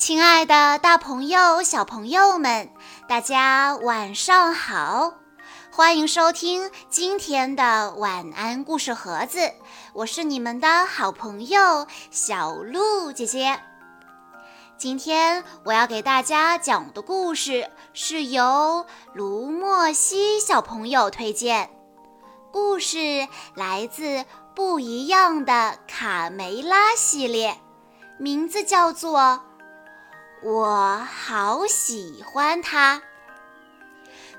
亲爱的，大朋友、小朋友们，大家晚上好！欢迎收听今天的晚安故事盒子，我是你们的好朋友小鹿姐姐。今天我要给大家讲的故事是由卢莫西小朋友推荐，故事来自《不一样的卡梅拉》系列，名字叫做。我好喜欢它。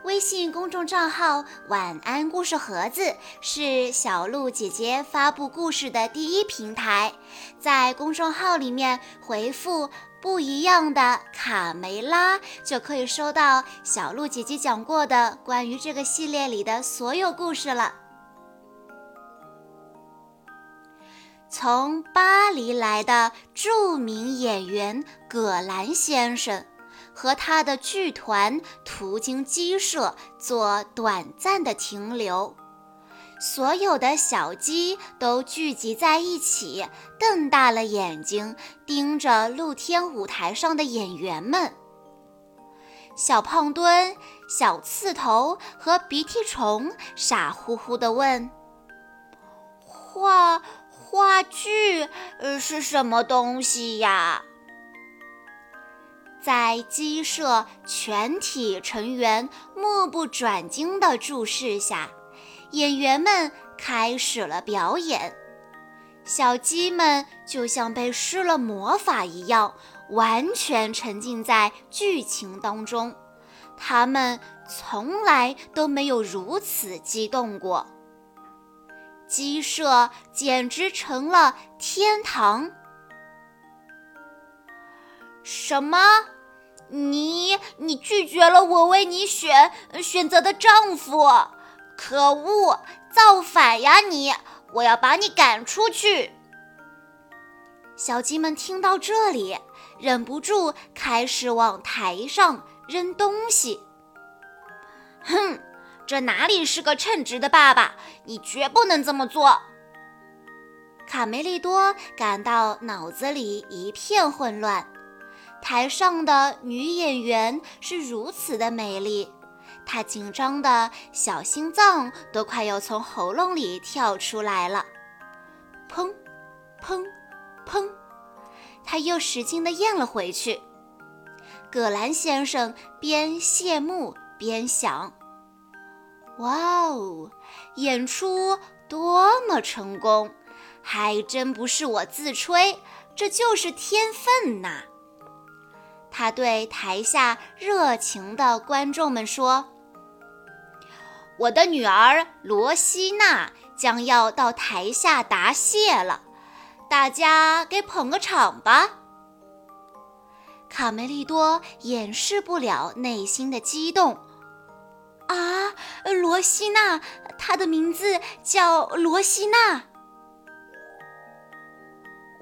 微信公众账号“晚安故事盒子”是小鹿姐姐发布故事的第一平台，在公众号里面回复“不一样的卡梅拉”，就可以收到小鹿姐姐讲过的关于这个系列里的所有故事了。从巴黎来的著名演员葛兰先生和他的剧团途经鸡舍做短暂的停留，所有的小鸡都聚集在一起，瞪大了眼睛盯着露天舞台上的演员们。小胖墩、小刺头和鼻涕虫傻乎乎地问：“画？”话剧，呃，是什么东西呀？在鸡舍全体成员目不转睛的注视下，演员们开始了表演。小鸡们就像被施了魔法一样，完全沉浸在剧情当中。他们从来都没有如此激动过。鸡舍简直成了天堂！什么？你你拒绝了我为你选选择的丈夫？可恶！造反呀你！我要把你赶出去！小鸡们听到这里，忍不住开始往台上扔东西。哼！这哪里是个称职的爸爸？你绝不能这么做！卡梅利多感到脑子里一片混乱。台上的女演员是如此的美丽，她紧张的小心脏都快要从喉咙里跳出来了。砰，砰，砰！她又使劲地咽了回去。葛兰先生边谢幕边想。哇哦，演出多么成功，还真不是我自吹，这就是天分呐！他对台下热情的观众们说：“我的女儿罗西娜将要到台下答谢了，大家给捧个场吧。”卡梅利多掩饰不了内心的激动。啊，罗西娜，她的名字叫罗西娜。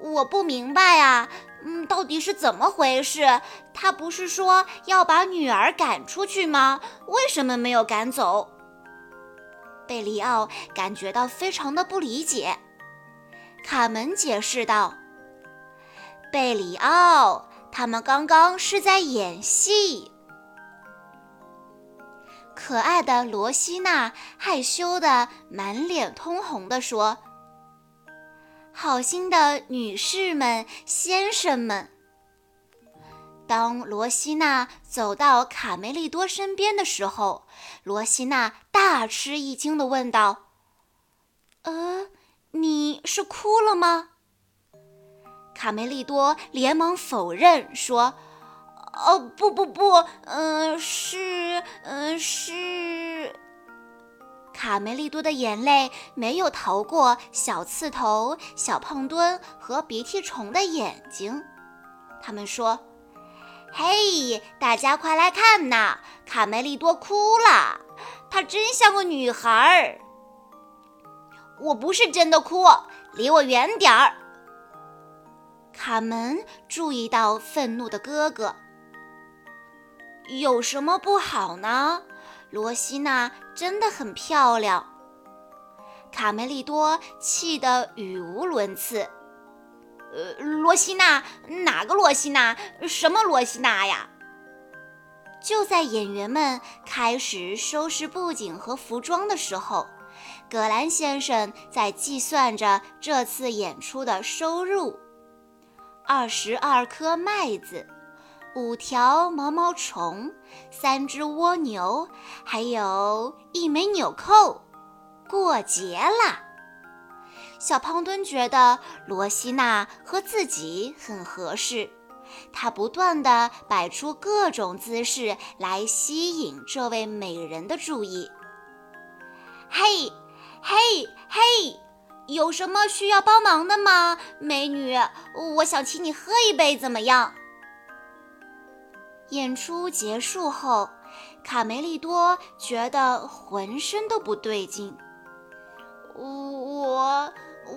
我不明白啊，嗯，到底是怎么回事？他不是说要把女儿赶出去吗？为什么没有赶走？贝里奥感觉到非常的不理解。卡门解释道：“贝里奥，他们刚刚是在演戏。”可爱的罗西娜害羞的满脸通红地说：“好心的女士们、先生们。”当罗西娜走到卡梅利多身边的时候，罗西娜大吃一惊地问道：“呃，你是哭了吗？”卡梅利多连忙否认说。哦不不不，嗯是嗯是。卡梅利多的眼泪没有逃过小刺头、小胖墩和鼻涕虫的眼睛。他们说：“嘿，大家快来看呐，卡梅利多哭了，她真像个女孩儿。”我不是真的哭，离我远点儿。卡门注意到愤怒的哥哥。有什么不好呢？罗西娜真的很漂亮。卡梅利多气得语无伦次。呃，罗西娜，哪个罗西娜？什么罗西娜呀？就在演员们开始收拾布景和服装的时候，葛兰先生在计算着这次演出的收入：二十二颗麦子，五条毛毛虫，三只蜗牛，还有一枚纽扣。过节啦！小胖墩觉得罗西娜和自己很合适，他不断地摆出各种姿势来吸引这位美人的注意。嘿，嘿，嘿，有什么需要帮忙的吗，美女？我想请你喝一杯，怎么样？演出结束后，卡梅利多觉得浑身都不对劲。我。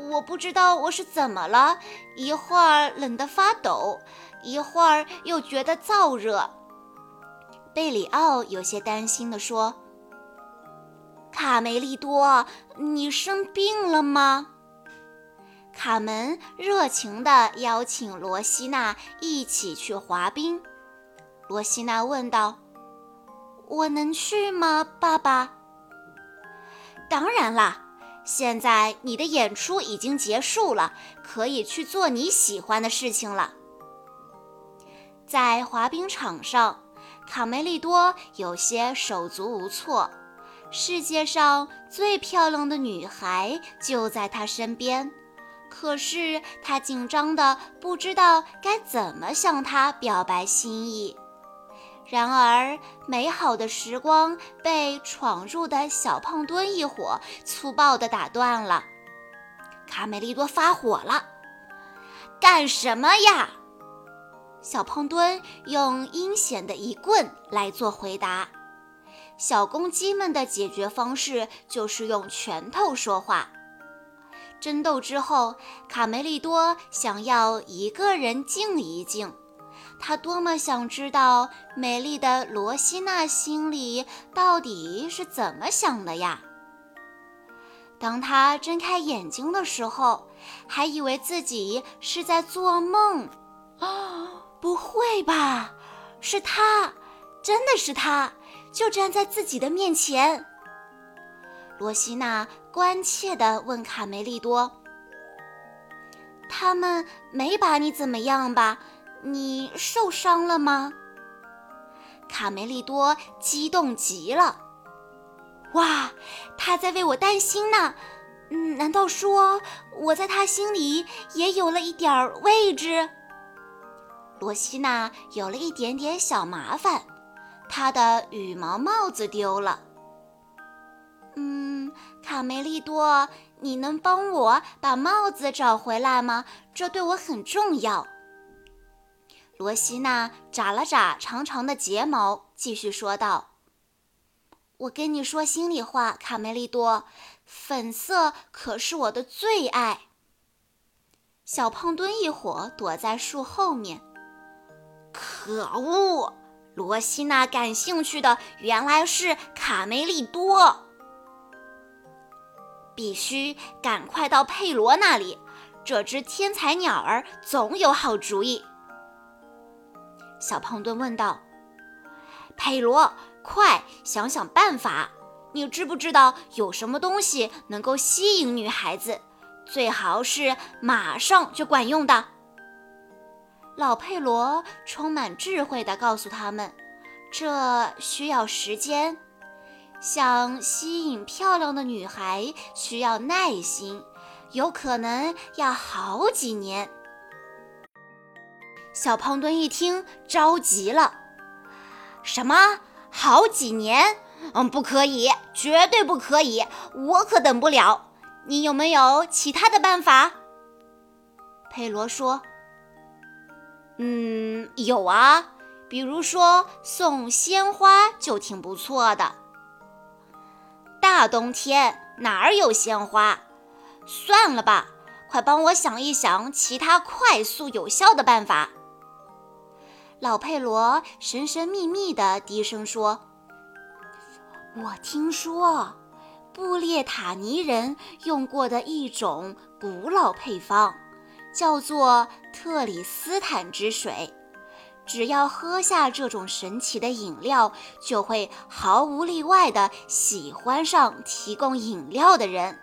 我不知道我是怎么了，一会儿冷得发抖，一会儿又觉得燥热。贝里奥有些担心地说：“卡梅利多，你生病了吗？”卡门热情地邀请罗西娜一起去滑冰。罗西娜问道：“我能去吗，爸爸？”“当然啦。”现在你的演出已经结束了，可以去做你喜欢的事情了。在滑冰场上，卡梅利多有些手足无措。世界上最漂亮的女孩就在他身边，可是他紧张的不知道该怎么向她表白心意。然而，美好的时光被闯入的小胖墩一伙粗暴地打断了。卡梅利多发火了：“干什么呀？”小胖墩用阴险的一棍来做回答。小公鸡们的解决方式就是用拳头说话。争斗之后，卡梅利多想要一个人静一静。他多么想知道美丽的罗西娜心里到底是怎么想的呀！当他睁开眼睛的时候，还以为自己是在做梦。啊，不会吧？是他，真的是他，就站在自己的面前。罗西娜关切地问卡梅利多：“他们没把你怎么样吧？”你受伤了吗？卡梅利多激动极了。哇，他在为我担心呢。嗯，难道说我在他心里也有了一点位置？罗西娜有了一点点小麻烦，她的羽毛帽子丢了。嗯，卡梅利多，你能帮我把帽子找回来吗？这对我很重要。罗西娜眨了眨长长的睫毛，继续说道：“我跟你说心里话，卡梅利多，粉色可是我的最爱。”小胖墩一伙躲在树后面。可恶！罗西娜感兴趣的原来是卡梅利多，必须赶快到佩罗那里。这只天才鸟儿总有好主意。小胖墩问道：“佩罗，快想想办法！你知不知道有什么东西能够吸引女孩子？最好是马上就管用的。”老佩罗充满智慧地告诉他们：“这需要时间，想吸引漂亮的女孩需要耐心，有可能要好几年。”小胖墩一听，着急了：“什么？好几年？嗯，不可以，绝对不可以！我可等不了。你有没有其他的办法？”佩罗说：“嗯，有啊，比如说送鲜花就挺不错的。大冬天哪儿有鲜花？算了吧，快帮我想一想其他快速有效的办法。”老佩罗神神秘秘地低声说：“我听说，布列塔尼人用过的一种古老配方，叫做特里斯坦之水。只要喝下这种神奇的饮料，就会毫无例外地喜欢上提供饮料的人。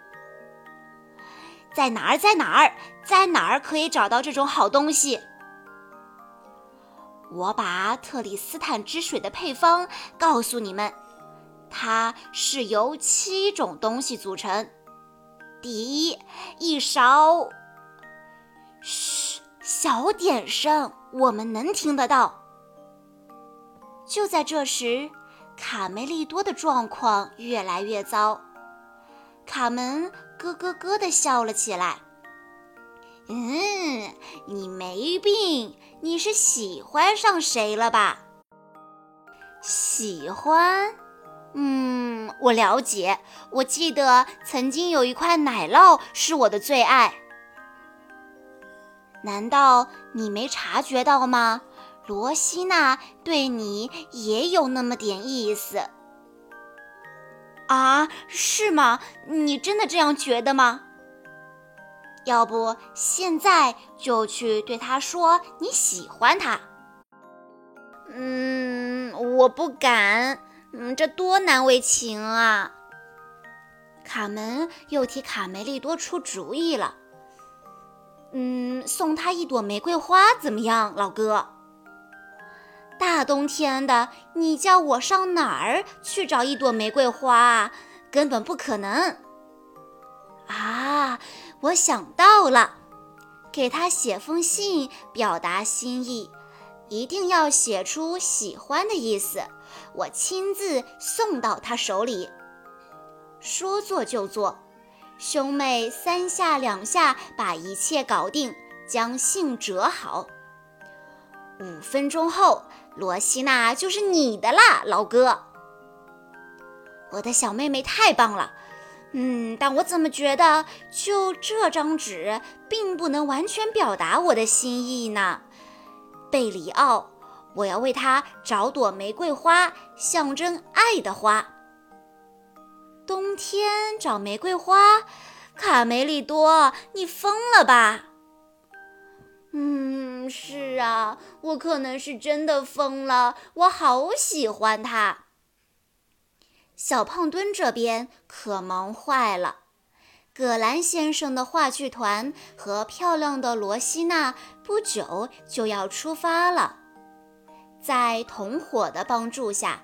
在哪儿？在哪儿？在哪儿可以找到这种好东西？我把特里斯坦之水的配方告诉你们，它是由七种东西组成。第一，一勺，嘘，小点声，我们能听得到。就在这时，卡梅利多的状况越来越糟。卡门咯咯咯地笑了起来。嗯，你没病，你是喜欢上谁了吧？喜欢？嗯，我了解。我记得曾经有一块奶酪是我的最爱。难道你没察觉到吗？罗西娜对你也有那么点意思。啊，是吗？你真的这样觉得吗？要不现在就去对他说你喜欢他。嗯，我不敢。嗯，这多难为情啊！卡门又替卡梅利多出主意了。嗯，送他一朵玫瑰花怎么样，老哥？大冬天的，你叫我上哪儿去找一朵玫瑰花啊？根本不可能。啊！我想到了，给他写封信表达心意，一定要写出喜欢的意思，我亲自送到他手里。说做就做，兄妹三下两下把一切搞定，将信折好。五分钟后，罗西娜就是你的啦，老哥。我的小妹妹太棒了。嗯，但我怎么觉得就这张纸并不能完全表达我的心意呢？贝里奥，我要为他找朵玫瑰花，象征爱的花。冬天找玫瑰花，卡梅利多，你疯了吧？嗯，是啊，我可能是真的疯了，我好喜欢他。小胖墩这边可忙坏了，葛兰先生的话剧团和漂亮的罗西娜不久就要出发了。在同伙的帮助下，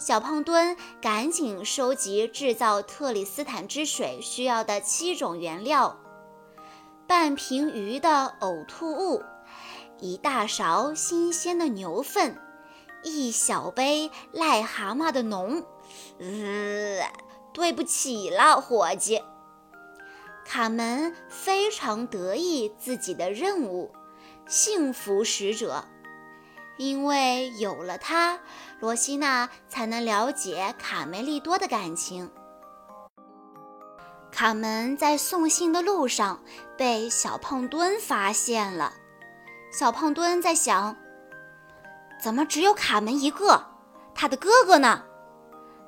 小胖墩赶紧收集制造特里斯坦之水需要的七种原料：半瓶鱼的呕吐物，一大勺新鲜的牛粪，一小杯癞蛤蟆的脓。呃，对不起了，伙计。卡门非常得意自己的任务——幸福使者，因为有了他，罗西娜才能了解卡梅利多的感情。卡门在送信的路上被小胖墩发现了。小胖墩在想：怎么只有卡门一个？他的哥哥呢？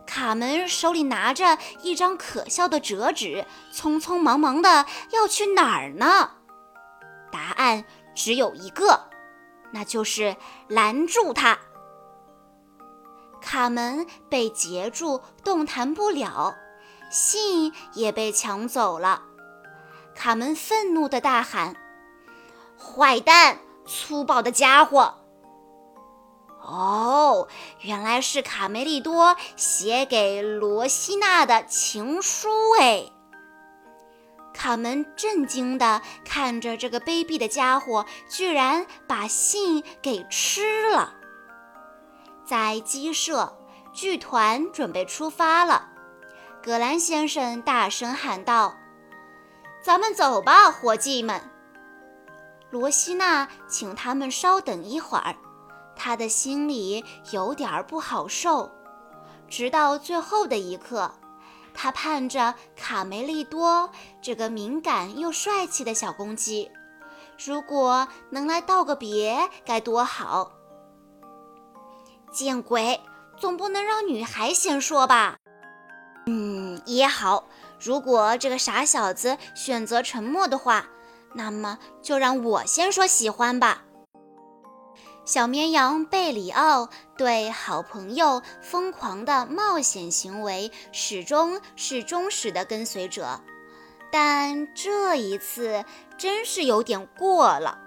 卡门手里拿着一张可笑的折纸，匆匆忙忙的要去哪儿呢？答案只有一个，那就是拦住他。卡门被截住，动弹不了，信也被抢走了。卡门愤怒的大喊：“坏蛋，粗暴的家伙！”哦，原来是卡梅利多写给罗西娜的情书哎！卡门震惊地看着这个卑鄙的家伙，居然把信给吃了。在鸡舍，剧团准备出发了。葛兰先生大声喊道：“咱们走吧，伙计们！”罗西娜请他们稍等一会儿。他的心里有点不好受，直到最后的一刻，他盼着卡梅利多这个敏感又帅气的小公鸡，如果能来道个别，该多好！见鬼，总不能让女孩先说吧？嗯，也好。如果这个傻小子选择沉默的话，那么就让我先说喜欢吧。小绵羊贝里奥对好朋友疯狂的冒险行为始终是忠实的跟随者，但这一次真是有点过了。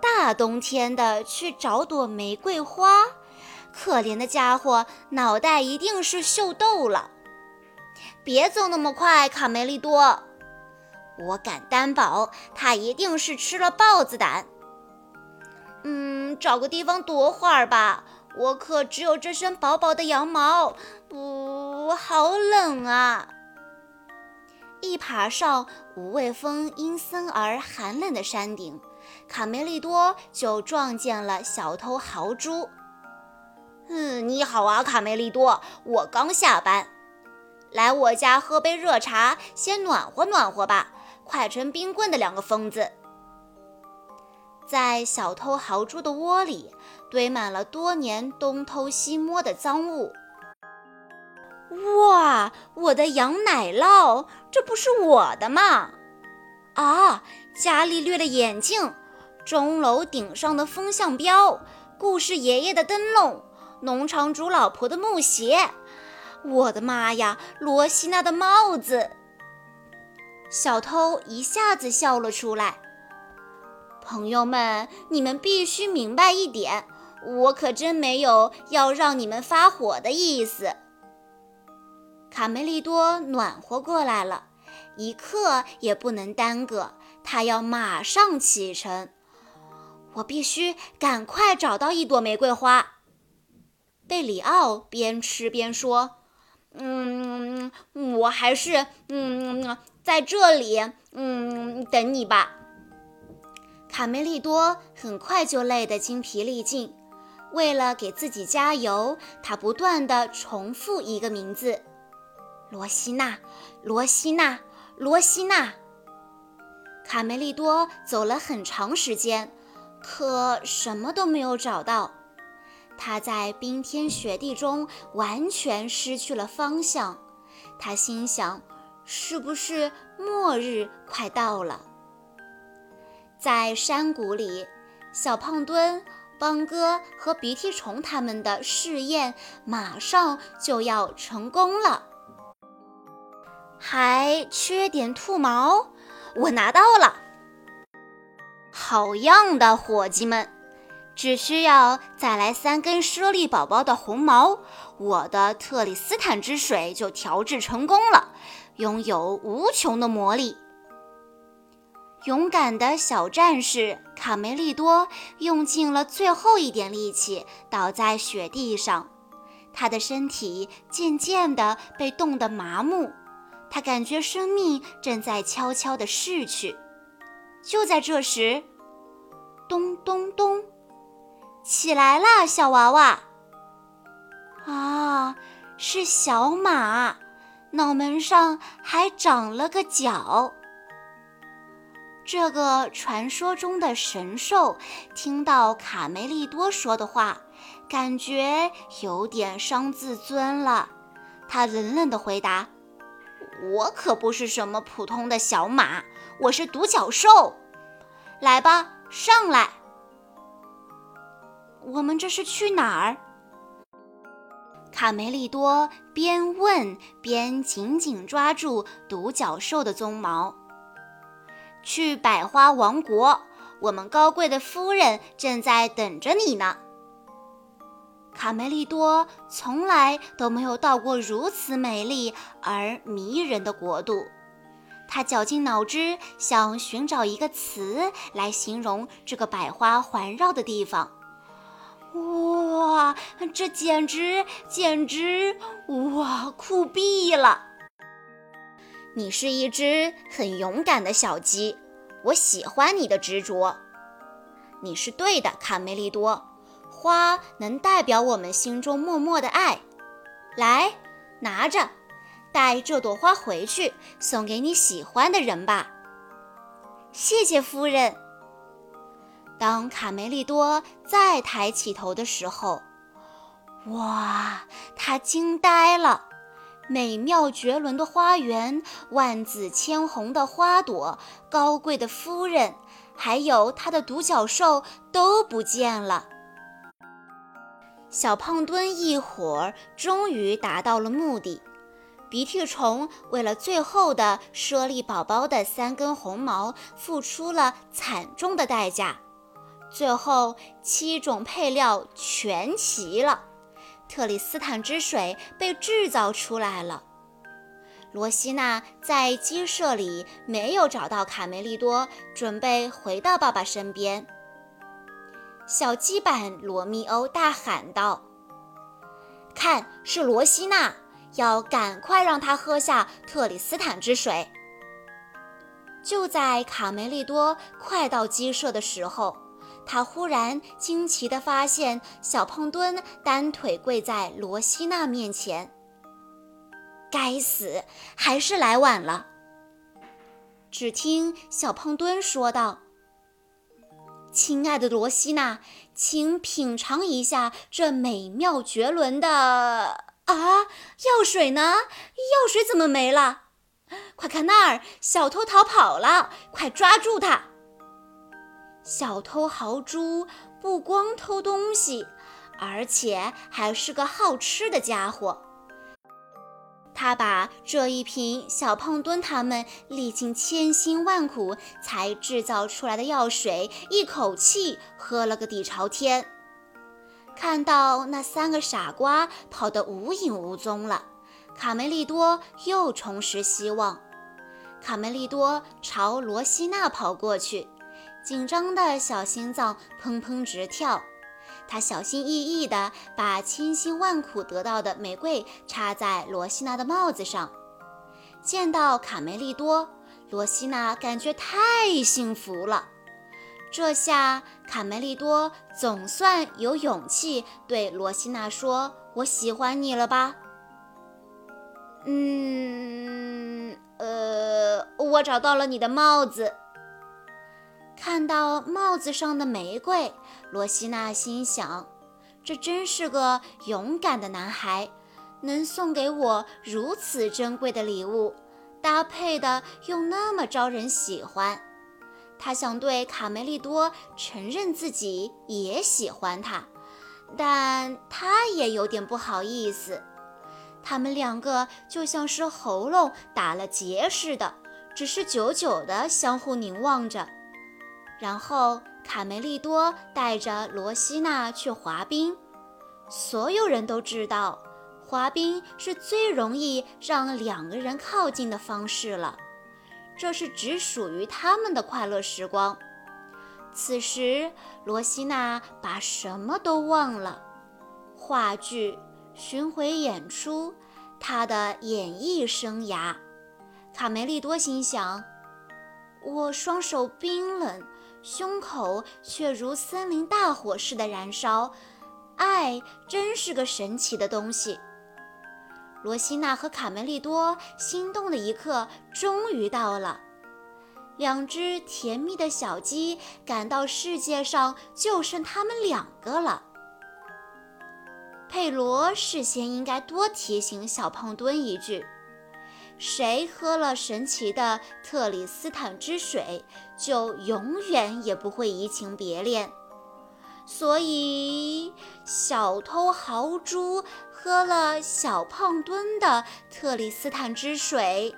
大冬天的去找朵玫瑰花，可怜的家伙脑袋一定是秀逗了。别走那么快，卡梅利多，我敢担保，他一定是吃了豹子胆。嗯，找个地方躲会儿吧。我可只有这身薄薄的羊毛，不，好冷啊！一爬上无畏风阴森而寒冷的山顶，卡梅利多就撞见了小偷豪猪。嗯，你好啊，卡梅利多，我刚下班，来我家喝杯热茶，先暖和暖和吧。快成冰棍的两个疯子！在小偷豪猪的窝里，堆满了多年东偷西摸的赃物。哇，我的羊奶酪，这不是我的吗？啊，伽利略的眼镜，钟楼顶上的风向标，故事爷爷的灯笼，农场主老婆的木鞋。我的妈呀，罗西娜的帽子！小偷一下子笑了出来。朋友们，你们必须明白一点，我可真没有要让你们发火的意思。卡梅利多暖和过来了，一刻也不能耽搁，他要马上启程。我必须赶快找到一朵玫瑰花。贝里奥边吃边说：“嗯，我还是嗯，在这里嗯等你吧。”卡梅利多很快就累得精疲力尽，为了给自己加油，他不断地重复一个名字：罗西娜，罗西娜，罗西娜。卡梅利多走了很长时间，可什么都没有找到。他在冰天雪地中完全失去了方向。他心想：是不是末日快到了？在山谷里，小胖墩、邦哥和鼻涕虫他们的试验马上就要成功了，还缺点兔毛，我拿到了。好样的，伙计们！只需要再来三根猞猁宝宝的红毛，我的特里斯坦之水就调制成功了，拥有无穷的魔力。勇敢的小战士卡梅利多用尽了最后一点力气，倒在雪地上。他的身体渐渐地被冻得麻木，他感觉生命正在悄悄地逝去。就在这时，咚咚咚，起来了，小娃娃！啊，是小马，脑门上还长了个角。这个传说中的神兽听到卡梅利多说的话，感觉有点伤自尊了。他冷冷地回答：“我可不是什么普通的小马，我是独角兽。来吧，上来。我们这是去哪儿？”卡梅利多边问边紧紧抓住独角兽的鬃毛。去百花王国，我们高贵的夫人正在等着你呢。卡梅利多从来都没有到过如此美丽而迷人的国度，他绞尽脑汁想寻找一个词来形容这个百花环绕的地方。哇，这简直简直哇，酷毙了！你是一只很勇敢的小鸡，我喜欢你的执着。你是对的，卡梅利多。花能代表我们心中默默的爱。来，拿着，带这朵花回去，送给你喜欢的人吧。谢谢夫人。当卡梅利多再抬起头的时候，哇，他惊呆了。美妙绝伦的花园，万紫千红的花朵，高贵的夫人，还有他的独角兽都不见了。小胖墩一伙儿终于达到了目的。鼻涕虫为了最后的猞猁宝宝的三根红毛，付出了惨重的代价。最后，七种配料全齐了。特里斯坦之水被制造出来了。罗西娜在鸡舍里没有找到卡梅利多，准备回到爸爸身边。小鸡版罗密欧大喊道：“看，是罗西娜！要赶快让她喝下特里斯坦之水。”就在卡梅利多快到鸡舍的时候。他忽然惊奇地发现，小胖墩单腿跪在罗西娜面前。该死，还是来晚了。只听小胖墩说道：“亲爱的罗西娜，请品尝一下这美妙绝伦的……啊，药水呢？药水怎么没了？快看那儿，小偷逃跑了！快抓住他！”小偷豪猪不光偷东西，而且还是个好吃的家伙。他把这一瓶小胖墩他们历尽千辛万苦才制造出来的药水，一口气喝了个底朝天。看到那三个傻瓜跑得无影无踪了，卡梅利多又重拾希望。卡梅利多朝罗西娜跑过去。紧张的小心脏砰砰直跳，他小心翼翼地把千辛万苦得到的玫瑰插在罗西娜的帽子上。见到卡梅利多，罗西娜感觉太幸福了。这下卡梅利多总算有勇气对罗西娜说：“我喜欢你了吧？”嗯，呃，我找到了你的帽子。看到帽子上的玫瑰，罗西娜心想：“这真是个勇敢的男孩，能送给我如此珍贵的礼物，搭配的又那么招人喜欢。”他想对卡梅利多承认自己也喜欢他，但他也有点不好意思。他们两个就像是喉咙打了结似的，只是久久地相互凝望着。然后，卡梅利多带着罗西娜去滑冰。所有人都知道，滑冰是最容易让两个人靠近的方式了。这是只属于他们的快乐时光。此时，罗西娜把什么都忘了：话剧、巡回演出、她的演艺生涯。卡梅利多心想：我双手冰冷。胸口却如森林大火似的燃烧，爱真是个神奇的东西。罗西娜和卡梅利多心动的一刻终于到了，两只甜蜜的小鸡感到世界上就剩他们两个了。佩罗事先应该多提醒小胖墩一句。谁喝了神奇的特里斯坦之水，就永远也不会移情别恋。所以，小偷豪猪喝了小胖墩的特里斯坦之水，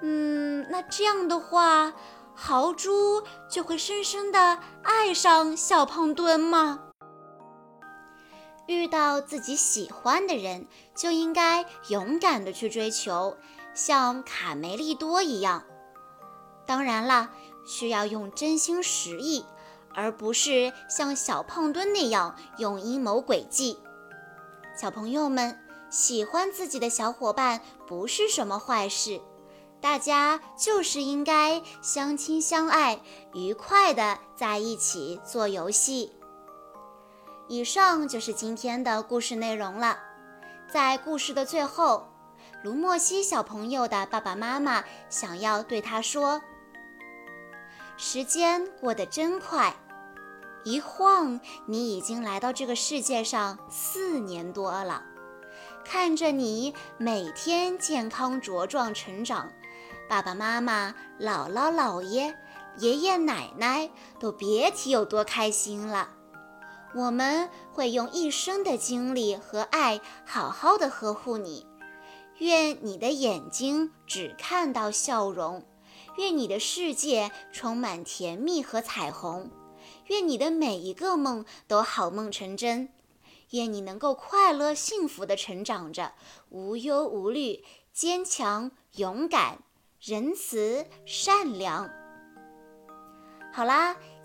嗯，那这样的话，豪猪就会深深的爱上小胖墩吗？遇到自己喜欢的人，就应该勇敢的去追求。像卡梅利多一样，当然了，需要用真心实意，而不是像小胖墩那样用阴谋诡计。小朋友们喜欢自己的小伙伴不是什么坏事，大家就是应该相亲相爱，愉快的在一起做游戏。以上就是今天的故事内容了，在故事的最后。卢莫西小朋友的爸爸妈妈想要对他说：“时间过得真快，一晃你已经来到这个世界上四年多了。看着你每天健康茁壮成长，爸爸妈妈、姥姥姥爷、爷爷奶奶都别提有多开心了。我们会用一生的精力和爱，好好的呵护你。愿你的眼睛只看到笑容，愿你的世界充满甜蜜和彩虹，愿你的每一个梦都好梦成真。愿你能够快乐幸福地成长着，无忧无虑，坚强勇敢，仁慈善良。好啦，